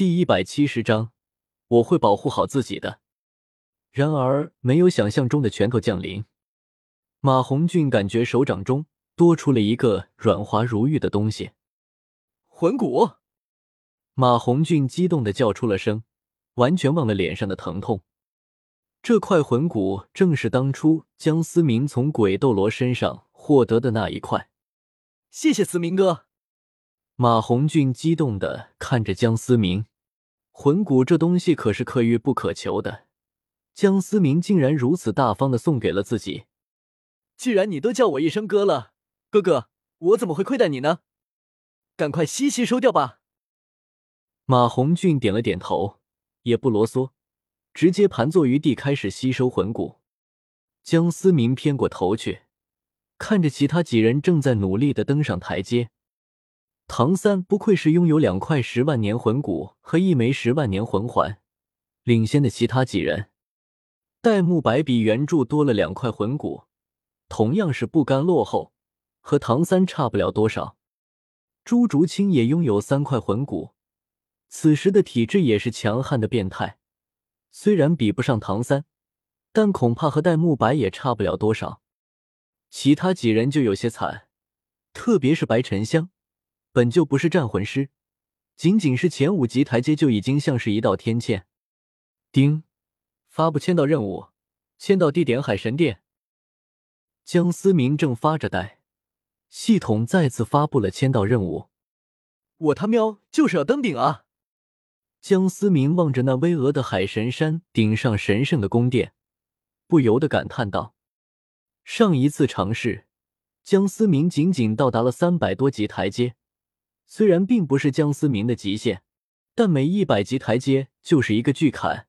第一百七十章，我会保护好自己的。然而，没有想象中的拳头降临。马红俊感觉手掌中多出了一个软滑如玉的东西——魂骨。马红俊激动的叫出了声，完全忘了脸上的疼痛。这块魂骨正是当初江思明从鬼斗罗身上获得的那一块。谢谢思明哥。马红俊激动的看着江思明。魂骨这东西可是可遇不可求的，江思明竟然如此大方的送给了自己。既然你都叫我一声哥了，哥哥，我怎么会亏待你呢？赶快吸吸收掉吧。马红俊点了点头，也不啰嗦，直接盘坐于地开始吸收魂骨。江思明偏过头去，看着其他几人正在努力的登上台阶。唐三不愧是拥有两块十万年魂骨和一枚十万年魂环，领先的其他几人。戴沐白比原著多了两块魂骨，同样是不甘落后，和唐三差不了多少。朱竹清也拥有三块魂骨，此时的体质也是强悍的变态，虽然比不上唐三，但恐怕和戴沐白也差不了多少。其他几人就有些惨，特别是白沉香。本就不是战魂师，仅仅是前五级台阶就已经像是一道天堑。丁，发布签到任务，签到地点海神殿。江思明正发着呆，系统再次发布了签到任务。我他喵就是要登顶啊！江思明望着那巍峨的海神山顶上神圣的宫殿，不由得感叹道：“上一次尝试，江思明仅仅到达了三百多级台阶。”虽然并不是江思明的极限，但每一百级台阶就是一个巨坎。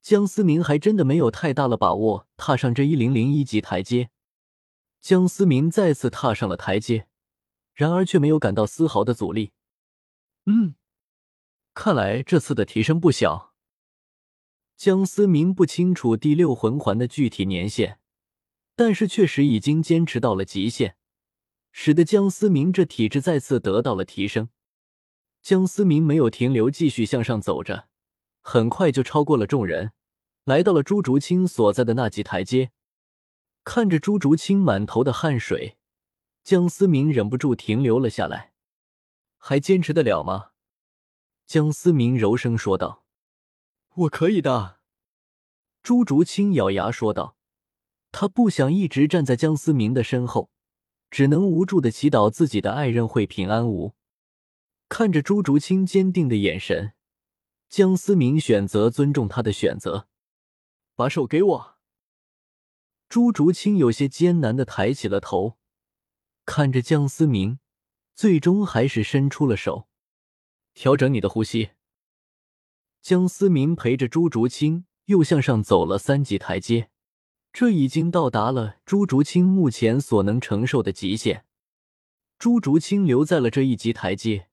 江思明还真的没有太大的把握踏上这一零零一级台阶。江思明再次踏上了台阶，然而却没有感到丝毫的阻力。嗯，看来这次的提升不小。江思明不清楚第六魂环的具体年限，但是确实已经坚持到了极限。使得江思明这体质再次得到了提升。江思明没有停留，继续向上走着，很快就超过了众人，来到了朱竹清所在的那级台阶。看着朱竹清满头的汗水，江思明忍不住停留了下来。还坚持得了吗？江思明柔声说道。我可以的。朱竹清咬牙说道。他不想一直站在江思明的身后。只能无助的祈祷自己的爱人会平安无。看着朱竹清坚定的眼神，江思明选择尊重他的选择，把手给我。朱竹清有些艰难的抬起了头，看着江思明，最终还是伸出了手。调整你的呼吸。江思明陪着朱竹清又向上走了三级台阶。这已经到达了朱竹清目前所能承受的极限。朱竹清留在了这一级台阶，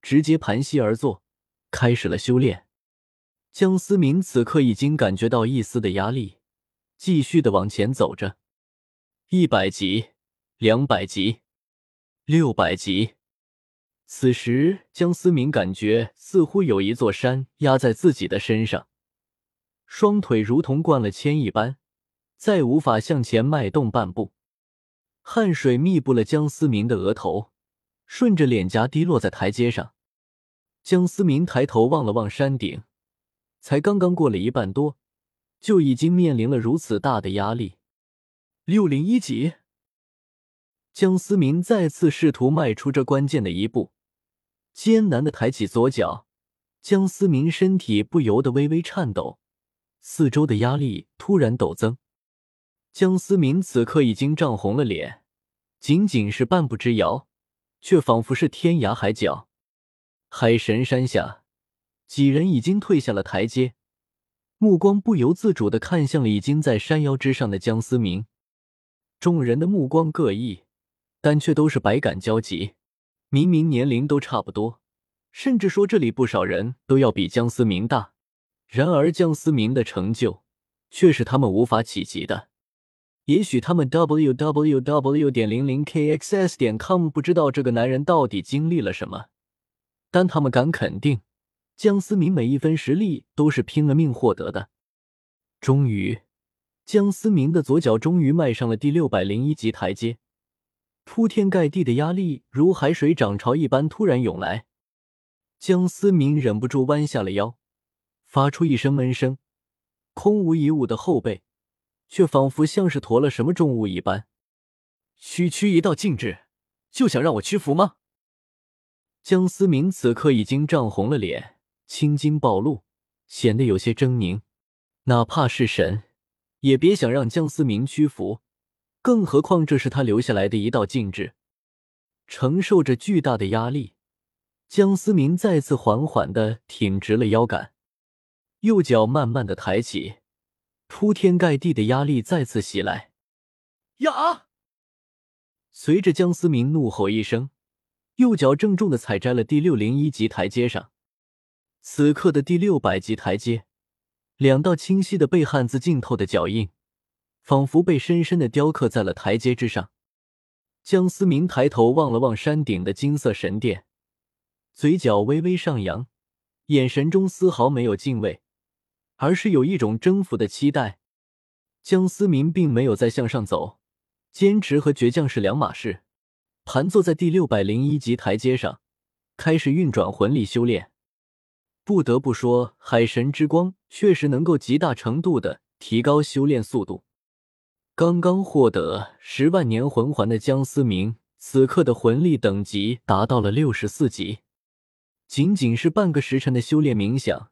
直接盘膝而坐，开始了修炼。江思明此刻已经感觉到一丝的压力，继续的往前走着。一百级，两百级，六百级。此时，江思明感觉似乎有一座山压在自己的身上，双腿如同灌了铅一般。再无法向前迈动半步，汗水密布了江思明的额头，顺着脸颊滴落在台阶上。江思明抬头望了望山顶，才刚刚过了一半多，就已经面临了如此大的压力。六零一级，江思明再次试图迈出这关键的一步，艰难的抬起左脚，江思明身体不由得微微颤抖，四周的压力突然陡增。江思明此刻已经涨红了脸，仅仅是半步之遥，却仿佛是天涯海角。海神山下，几人已经退下了台阶，目光不由自主的看向了已经在山腰之上的江思明。众人的目光各异，但却都是百感交集。明明年龄都差不多，甚至说这里不少人都要比江思明大，然而江思明的成就却是他们无法企及的。也许他们 w w w 点零零 k x s 点 com 不知道这个男人到底经历了什么，但他们敢肯定，江思明每一分实力都是拼了命获得的。终于，江思明的左脚终于迈上了第六百零一级台阶，铺天盖地的压力如海水涨潮一般突然涌来，江思明忍不住弯下了腰，发出一声闷声，空无一物的后背。却仿佛像是驮了什么重物一般。区区一道禁制，就想让我屈服吗？江思明此刻已经涨红了脸，青筋暴露，显得有些狰狞。哪怕是神，也别想让江思明屈服，更何况这是他留下来的一道禁制。承受着巨大的压力，江思明再次缓缓的挺直了腰杆，右脚慢慢的抬起，铺天盖地的压力再次袭来。呀！随着江思明怒吼一声，右脚郑重的踩在了第六零一级台阶上。此刻的第六百级台阶。两道清晰的被汉字浸透的脚印，仿佛被深深的雕刻在了台阶之上。江思明抬头望了望山顶的金色神殿，嘴角微微上扬，眼神中丝毫没有敬畏，而是有一种征服的期待。江思明并没有再向上走，坚持和倔强是两码事。盘坐在第六百零一级台阶上，开始运转魂力修炼。不得不说，海神之光确实能够极大程度的提高修炼速度。刚刚获得十万年魂环的江思明，此刻的魂力等级达到了六十四级，仅仅是半个时辰的修炼冥想，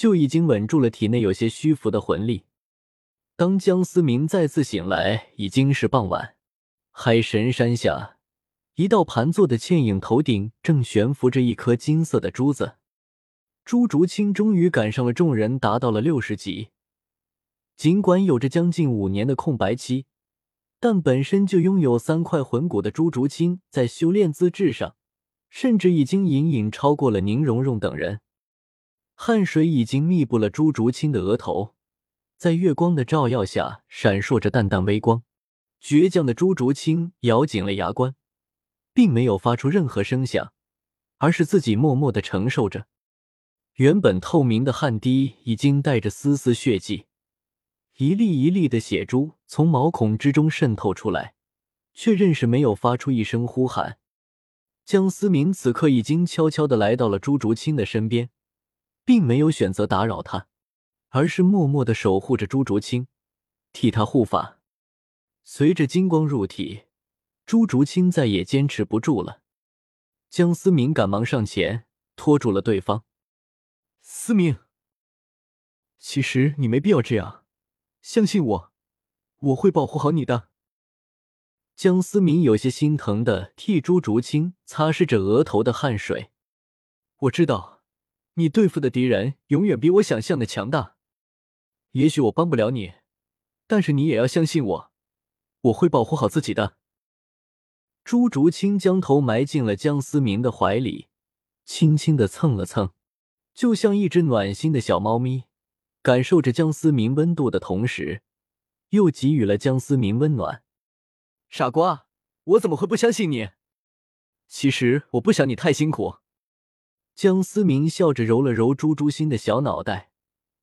就已经稳住了体内有些虚浮的魂力。当江思明再次醒来，已经是傍晚。海神山下，一道盘坐的倩影头顶正悬浮着一颗金色的珠子。朱竹清终于赶上了众人，达到了六十级。尽管有着将近五年的空白期，但本身就拥有三块魂骨的朱竹清，在修炼资质上，甚至已经隐隐超过了宁荣荣等人。汗水已经密布了朱竹清的额头，在月光的照耀下，闪烁着淡淡微光。倔强的朱竹清咬紧了牙关，并没有发出任何声响，而是自己默默的承受着。原本透明的汗滴已经带着丝丝血迹，一粒一粒的血珠从毛孔之中渗透出来，却仍是没有发出一声呼喊。江思明此刻已经悄悄的来到了朱竹清的身边，并没有选择打扰他，而是默默的守护着朱竹清，替他护法。随着金光入体，朱竹清再也坚持不住了，江思明赶忙上前拖住了对方。思明，其实你没必要这样，相信我，我会保护好你的。江思明有些心疼的替朱竹清擦拭着额头的汗水。我知道，你对付的敌人永远比我想象的强大。也许我帮不了你，但是你也要相信我，我会保护好自己的。朱竹清将头埋进了江思明的怀里，轻轻的蹭了蹭。就像一只暖心的小猫咪，感受着江思明温度的同时，又给予了江思明温暖。傻瓜，我怎么会不相信你？其实我不想你太辛苦。江思明笑着揉了揉朱朱心的小脑袋，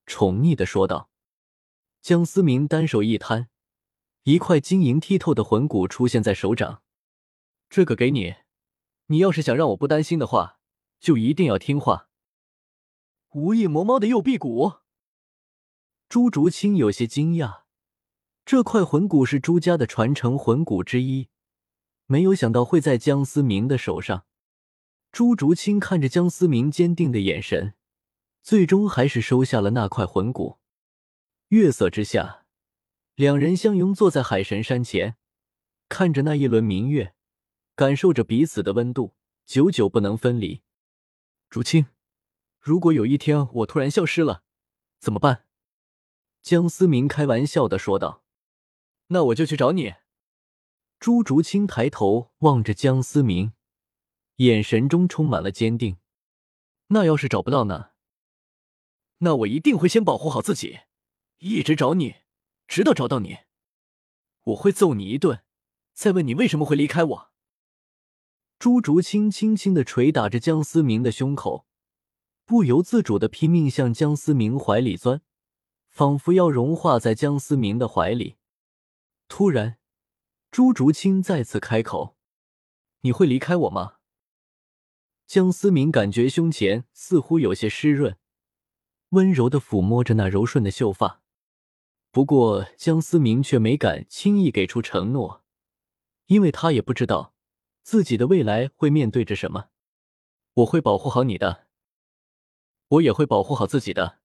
宠溺的说道。江思明单手一摊，一块晶莹剔透的魂骨出现在手掌。这个给你，你要是想让我不担心的话，就一定要听话。无翼魔猫的右臂骨，朱竹清有些惊讶，这块魂骨是朱家的传承魂骨之一，没有想到会在江思明的手上。朱竹清看着江思明坚定的眼神，最终还是收下了那块魂骨。月色之下，两人相拥坐在海神山前，看着那一轮明月，感受着彼此的温度，久久不能分离。竹清。如果有一天我突然消失了，怎么办？江思明开玩笑的说道。那我就去找你。朱竹清抬头望着江思明，眼神中充满了坚定。那要是找不到呢？那我一定会先保护好自己，一直找你，直到找到你。我会揍你一顿，再问你为什么会离开我。朱竹清轻轻的捶打着江思明的胸口。不由自主的拼命向江思明怀里钻，仿佛要融化在江思明的怀里。突然，朱竹清再次开口：“你会离开我吗？”江思明感觉胸前似乎有些湿润，温柔的抚摸着那柔顺的秀发。不过，江思明却没敢轻易给出承诺，因为他也不知道自己的未来会面对着什么。我会保护好你的，我也会保护好自己的。